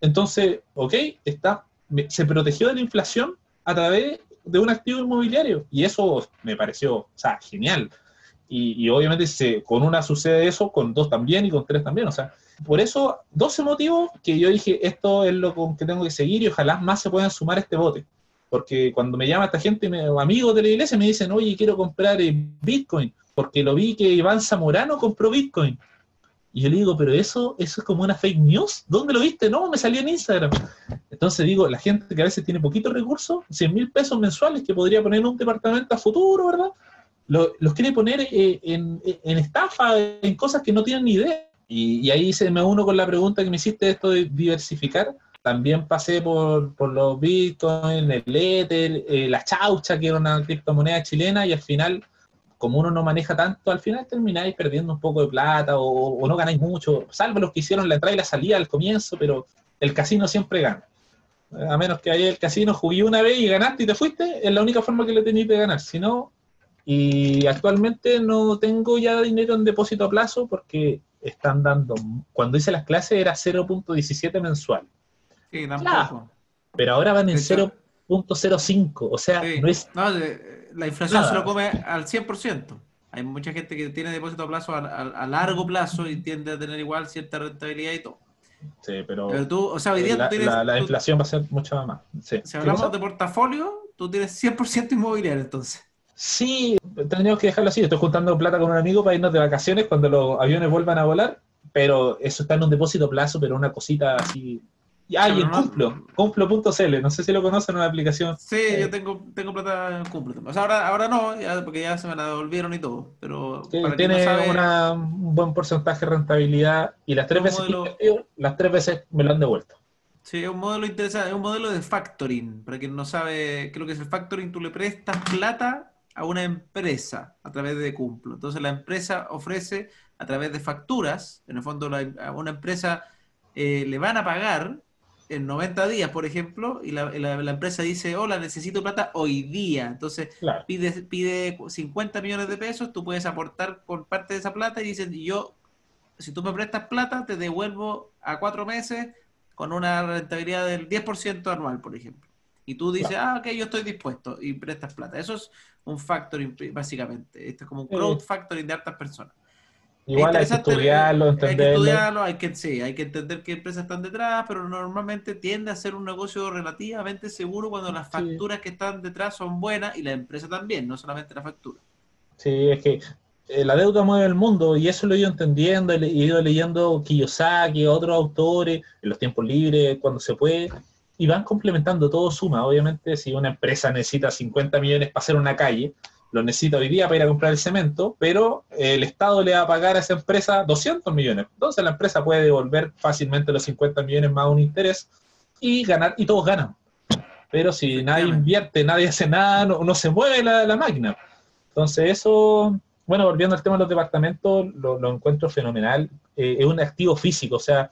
Entonces, ok, está, se protegió de la inflación a través de un activo inmobiliario. Y eso me pareció, o sea, genial. Y, obviamente se, con una sucede eso, con dos también y con tres también. O sea, por eso, 12 motivos que yo dije, esto es lo con que tengo que seguir y ojalá más se puedan sumar este bote. Porque cuando me llama esta gente, me, amigos de la iglesia, me dicen, oye, quiero comprar Bitcoin, porque lo vi que Iván Zamorano compró Bitcoin. Y yo le digo, pero eso, eso es como una fake news. ¿Dónde lo viste? No, me salió en Instagram. Entonces digo, la gente que a veces tiene poquitos recursos, 100 mil pesos mensuales que podría poner en un departamento a futuro, ¿verdad? los quiere poner eh, en, estafa, en cosas que no tienen ni idea. Y, ahí se me uno con la pregunta que me hiciste esto de diversificar también pasé por, los Bitcoin, el Ether, eh, la Chaucha, que era una criptomoneda chilena, y al final, como uno no maneja tanto, al final termináis perdiendo un poco de plata o, no ganáis mucho, salvo los que hicieron la entrada y la salida al comienzo, pero el casino siempre gana. A menos que haya el casino, jugué una vez y ganaste y te fuiste, es la única forma que le tenéis de ganar. Si no, y actualmente no tengo ya dinero en depósito a plazo porque están dando, cuando hice las clases era 0.17 mensual. Sí, tampoco. pero ahora van en 0.05, o sea, no es... No, la inflación se lo come al 100%. Hay mucha gente que tiene depósito a plazo a, largo plazo y tiende a tener igual cierta rentabilidad y todo. Sí, pero, pero tú, o sea, hoy día la, tú tienes, la, inflación va a ser mucho más. Si hablamos de portafolio, tú tienes 100% inmobiliario entonces. Sí, tendríamos que dejarlo así. Estoy juntando plata con un amigo para irnos de vacaciones cuando los aviones vuelvan a volar, pero eso está en un depósito a plazo, pero una cosita así Ah, y no- Cumplo, cumplo.cl, no sé si lo conocen, una aplicación. Sí, Eh, yo tengo, tengo plata en cumple. O sea, ahora, ahora no, ya- porque ya se me la devolvieron y todo. Pero para no tiene sabe, una- un buen porcentaje de rentabilidad y las tres veces modelo- las tres veces me lo han devuelto. sí, es un modelo interesante, es un modelo de factoring. Para quien no sabe qué es lo que es el factoring, tú le prestas plata a una empresa a través de Cumplo. Entonces la empresa ofrece a través de facturas, en el fondo la- a una empresa eh, le van a pagar en 90 días, por ejemplo, y la, la- la empresa dice, hola, necesito plata hoy día. Entonces Claro. pide, pide 50 millones de pesos, tú puedes aportar con parte de esa plata y dicen, yo, si tú me prestas plata, te devuelvo a cuatro meses con una rentabilidad del 10% anual, por ejemplo. Y tú dices, ah, ok, yo estoy dispuesto y prestas plata. Eso es un factoring, básicamente. Esto es como un Sí. crowd factoring de hartas personas. Igual hay que estudiarlo, Hay que entenderlo. estudiarlo, hay que, sí, hay que entender qué empresas están detrás, pero normalmente tiende a ser un negocio relativamente seguro cuando las Sí. facturas que están detrás son buenas y la empresa también, no solamente la factura. Sí, es que eh, la deuda mueve el mundo y eso lo he ido entendiendo, he ido leyendo Kiyosaki, otros autores, en los tiempos libres, cuando se puede, y van complementando, todo suma. Obviamente, si una empresa necesita 50 millones para hacer una calle, lo necesita hoy día para ir a comprar el cemento, pero el Estado le va a pagar a esa empresa 200 millones. Entonces la empresa puede devolver fácilmente los 50 millones más un interés y ganar, y todos ganan. Pero si nadie invierte, nadie hace nada, no, no se mueve la, la máquina. Entonces eso, bueno, volviendo al tema de los departamentos, lo, lo encuentro fenomenal. Eh, es un activo físico, o sea,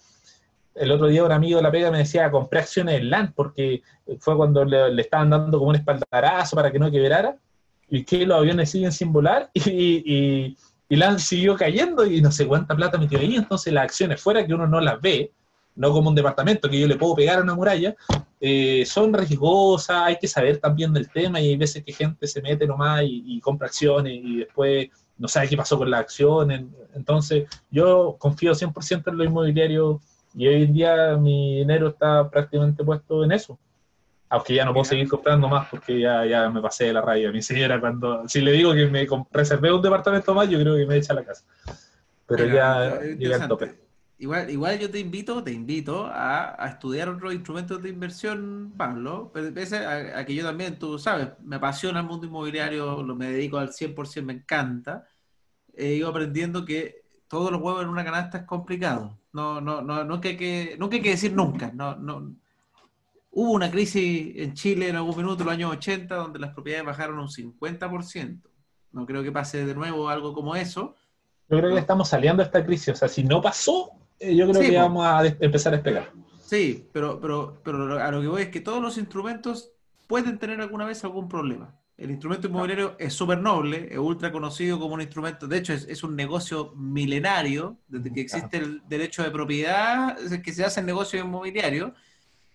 el otro día un amigo de la pega me decía, compré acciones en LAN, porque fue cuando le, le estaban dando como un espaldarazo para que no quebrara, y que los aviones siguen sin volar, y, y, y LAN siguió cayendo, y no sé cuánta plata metió ahí, entonces las acciones fuera que uno no las ve, no como un departamento que yo le puedo pegar a una muralla, eh, son riesgosas, hay que saber también del tema, y hay veces que gente se mete nomás y, y compra acciones, y después no sabe qué pasó con las acciones, entonces yo confío 100% en lo inmobiliario y hoy en día mi dinero está prácticamente puesto en eso. Aunque ya no puedo seguir comprando más porque ya, ya me pasé de la raya. Mi señora, cuando si le digo que me reservé un departamento más, yo creo que me echa a la casa. Pero Mira, ya llegué al tope. Igual, igual yo te invito, te invito a, a estudiar otros instrumentos de inversión, Pablo, pero pese a, a que yo también, tú sabes, me apasiona el mundo inmobiliario, lo me dedico al 100%, me encanta. He ido aprendiendo que todos los huevos en una canasta es complicado. No, no, no, nunca hay que, nunca hay que decir nunca. No, no. Hubo una crisis en Chile en algún minuto, en los años 80, donde las propiedades bajaron un 50%. No creo que pase de nuevo algo como eso. Yo creo que estamos saliendo de esta crisis. O sea, si no pasó, eh, yo creo Sí, que vamos a empezar a despegar. Sí, pero, pero, pero a lo que voy es que todos los instrumentos pueden tener alguna vez algún problema. El instrumento inmobiliario es súper noble, es ultra conocido como un instrumento, de hecho es, es un negocio milenario, desde que existe el derecho de propiedad, que se hace el negocio inmobiliario.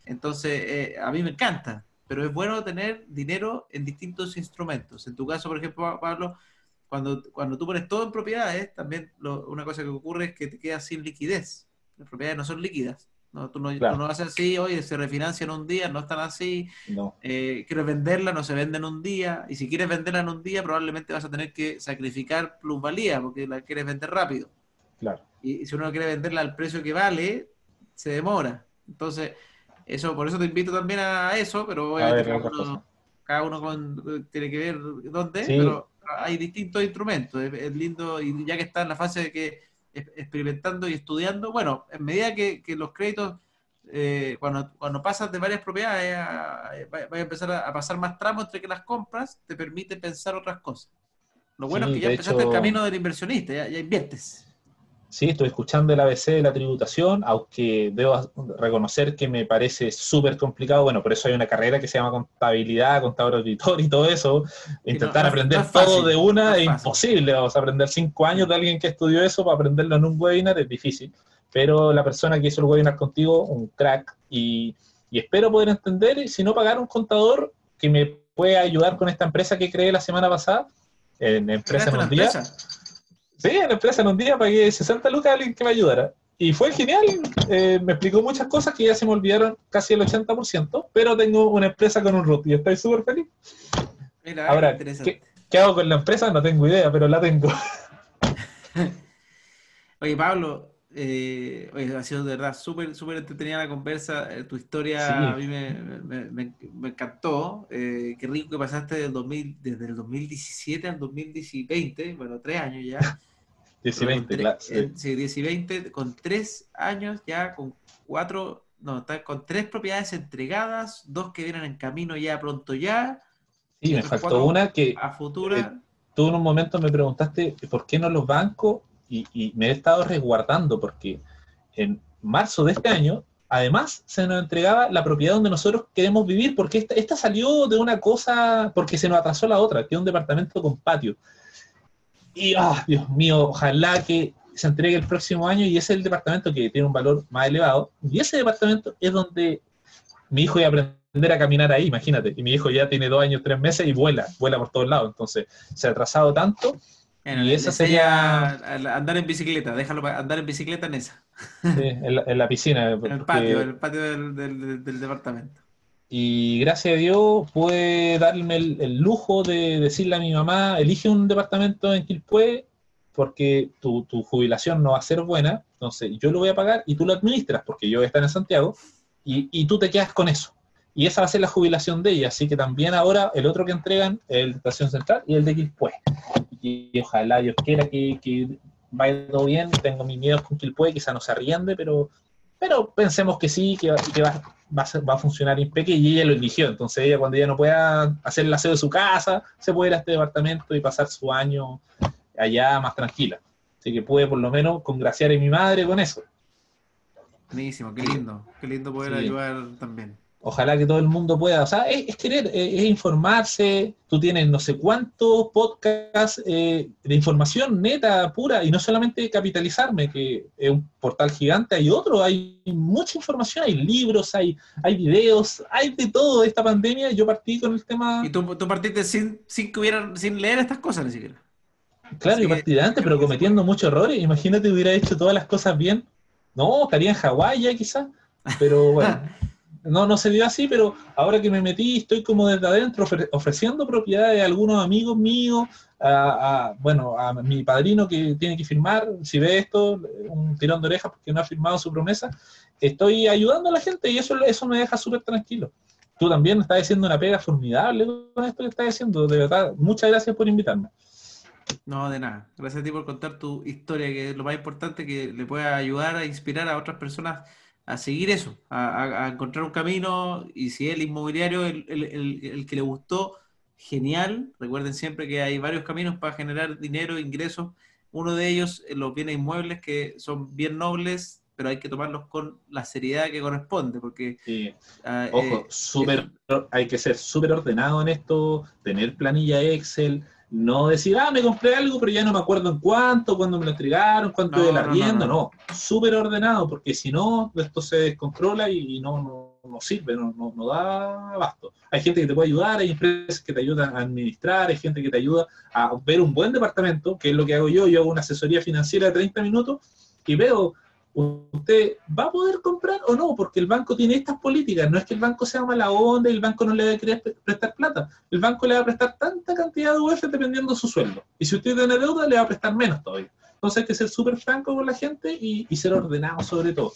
Entonces, eh, a mí me encanta, pero es bueno tener dinero en distintos instrumentos. En tu caso, por ejemplo, Pablo, cuando, cuando tú pones todo en propiedades, también lo- una cosa que ocurre es que te quedas sin liquidez. Las propiedades no son líquidas. No, tú, no, tú Claro. no haces así, oye, se refinancian un día, no están así. No. Eh, quieres venderla, no se vende en un día. Y si quieres venderla en un día, probablemente vas a tener que sacrificar plusvalía porque la quieres vender rápido. Claro. Y, y si uno quiere venderla al precio que vale, se demora. Entonces, eso, por eso te invito también a eso, pero obviamente ver, cada, uno, cada uno con- tiene que ver dónde, Sí. pero hay distintos instrumentos. Es, es lindo, y ya que está en la fase de que experimentando y estudiando, bueno, en medida que, que los créditos, eh, cuando, cuando pasas de varias propiedades, a- va, va a empezar a, a pasar más tramos entre que las compras, te permite pensar otras cosas. Lo bueno Sí, es que ya empezaste el camino del inversionista, ya, ya inviertes. Sí, estoy escuchando el ABC de la tributación, aunque debo reconocer que me parece súper complicado. Bueno, por eso hay una carrera que se llama contabilidad, contador auditor y todo eso. Intentar no- aprender no es fácil, todo de una no es imposible. Vamos a aprender cinco años de alguien que estudió eso para aprenderlo en un webinar es difícil. Pero la persona que hizo el webinar contigo, un crack, y, y espero poder entender, y si no pagar un contador que me pueda ayudar con esta empresa que creé la semana pasada, en Empresa en ¿Creaste una un día. empresa? Sí, en la empresa en un día pagué 60 lucas a alguien que me ayudara. Y fue genial. Eh, me explicó muchas cosas que ya se me olvidaron casi el 80%, pero tengo una empresa con un root y estoy súper feliz. Mira, Ahora. ¿Qué hago con la empresa? No tengo idea, pero la tengo. Oye, Pablo, Eh, ha sido de verdad súper súper entretenida la conversa. Eh, tu historia a mí me, me, me, encantó. Eh, qué rico que pasaste del 2000, desde el 2017 al 2020, bueno, tres años ya. 10 y 20, claro. Sí, 10 y 20, con tres años ya, con cuatro, no, con tres propiedades entregadas, dos que vienen en camino ya pronto ya. Sí, me faltó una que... A futura. tú en un momento me preguntaste por qué no los bancos y, me he estado resguardando porque en marzo de este año, además, se nos entregaba la propiedad donde nosotros queremos vivir, porque esta, salió de una cosa, porque se nos atrasó la otra, que es un departamento con patio. Y, oh, Dios mío, ojalá que se entregue el próximo año y ese es el departamento que tiene un valor más elevado. Y ese departamento es donde mi hijo iba a aprender a caminar ahí, imagínate. Y mi hijo ya tiene dos años, tres meses y vuela, vuela por todos lados. Entonces, se ha atrasado tanto y esa sería... Andar en bicicleta, déjalo andar en bicicleta en esa. en, la, piscina. En el patio, en el patio del, departamento. Y gracias a Dios pude darme el, lujo de decirle a mi mamá, elige un departamento en Quilpué porque tu, tu, jubilación no va a ser buena, entonces yo lo voy a pagar y tú lo administras porque yo voy a estar en Santiago y, y tú te quedas con eso. Y esa va a ser la jubilación de ella, así que también ahora el otro que entregan es el de Estación Central y el de Quilpué y ojalá Dios quiera que, vaya todo bien. Tengo mis miedos con que él puede, quizá no se arriende, pero, pero pensemos que sí, que, va, va, a, funcionar impecable y ella lo eligió. Entonces ella cuando ella no pueda hacer el aseo de su casa, se puede ir a este departamento y pasar su año allá más tranquila. Así que puede por lo menos congraciar a mi madre con eso. Buenísimo, qué lindo, qué lindo poder ayudar también. Ojalá que todo el mundo pueda, o sea, es, querer, es, informarse. Tú tienes no sé cuántos podcasts eh, de información neta, pura, y no solamente capitalizarme, que es un portal gigante, hay otro, hay mucha información, hay libros, hay, hay videos, hay de todo de esta pandemia. Yo partí con el tema. Y tú, tú partiste sin, sin, que hubiera, sin leer estas cosas ni siquiera. Claro, yo partí de antes, pero cometiendo muchos errores. Imagínate hubiera hecho todas las cosas bien. No, estaría en Hawái ya quizás, pero bueno. no, no se dio así, pero ahora que me metí, estoy como desde adentro ofreciendo propiedades a algunos amigos míos, a, bueno, a mi padrino que tiene que firmar, si ve esto, un tirón de orejas porque no ha firmado su promesa, estoy ayudando a la gente y eso, eso me deja súper tranquilo. Tú también estás haciendo una pega formidable con esto que estás haciendo, de verdad, muchas gracias por invitarme. No, de nada. Gracias a ti por contar tu historia, que es lo más importante, que le pueda ayudar a inspirar a otras personas a seguir eso, a, encontrar un camino y si el inmobiliario, el, el, que le gustó, genial. Recuerden siempre que hay varios caminos para generar dinero, ingresos. Uno de ellos, eh, los bienes inmuebles, que son bien nobles, pero hay que tomarlos con la seriedad que corresponde, porque... Ah, Ojo, eh, super, hay que ser súper ordenado en esto, tener planilla Excel, no decir, ah, me compré algo, pero ya no me acuerdo en cuánto, cuándo me lo entregaron, cuánto de la rienda, no, súper ordenado, porque si no, esto se descontrola y no, no, sirve, no, no, da abasto. Hay gente que te puede ayudar, hay empresas que te ayudan a administrar, hay gente que te ayuda a ver un buen departamento, que es lo que hago yo, yo hago una asesoría financiera de 30 minutos y veo usted va a poder comprar o no, porque el banco tiene estas políticas. No es que el banco sea mala onda y el banco no le va a querer prestar plata. El banco le va a prestar tanta cantidad de UF dependiendo de su sueldo. Y si usted tiene deuda, le va a prestar menos todavía. Entonces hay que ser súper franco con la gente y, ser ordenado sobre todo.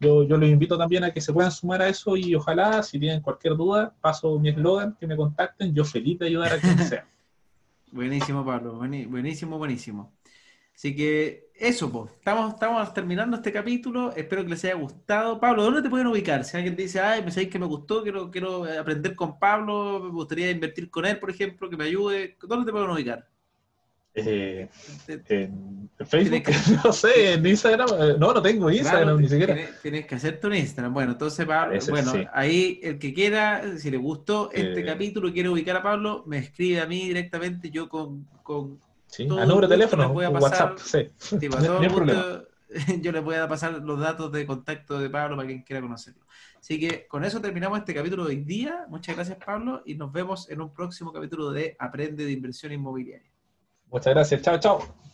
Yo, yo los invito también a que se puedan sumar a eso y ojalá, si tienen cualquier duda, paso mi eslogan, que me contacten. Yo feliz de ayudar a quien sea. buenísimo, Pablo. Buenísimo, buenísimo. Así que eso, pues. Estamos, estamos terminando este capítulo. Espero que les haya gustado. Pablo, ¿dónde te pueden ubicar? Si alguien te dice, ay, me sabéis que me gustó, quiero, quiero aprender con Pablo, me gustaría invertir con él, por ejemplo, que me ayude. ¿Dónde te pueden ubicar? Eh, en Facebook, no sé, en Instagram, eh, no, no tengo Instagram ni siquiera. Tienes, que hacerte un Instagram. Bueno, entonces, Pablo, bueno, ahí el que quiera, si le gustó este eh, capítulo y quiere ubicar a Pablo, me escribe a mí directamente, yo con, con Sí, a número de teléfono, WhatsApp, sí. yo le voy a pasar los datos de contacto de Pablo para quien quiera conocerlo. Así que con eso terminamos este capítulo de hoy día. Muchas gracias, Pablo, y nos vemos en un próximo capítulo de Aprende de Inversión Inmobiliaria. Muchas gracias. Chao, chao.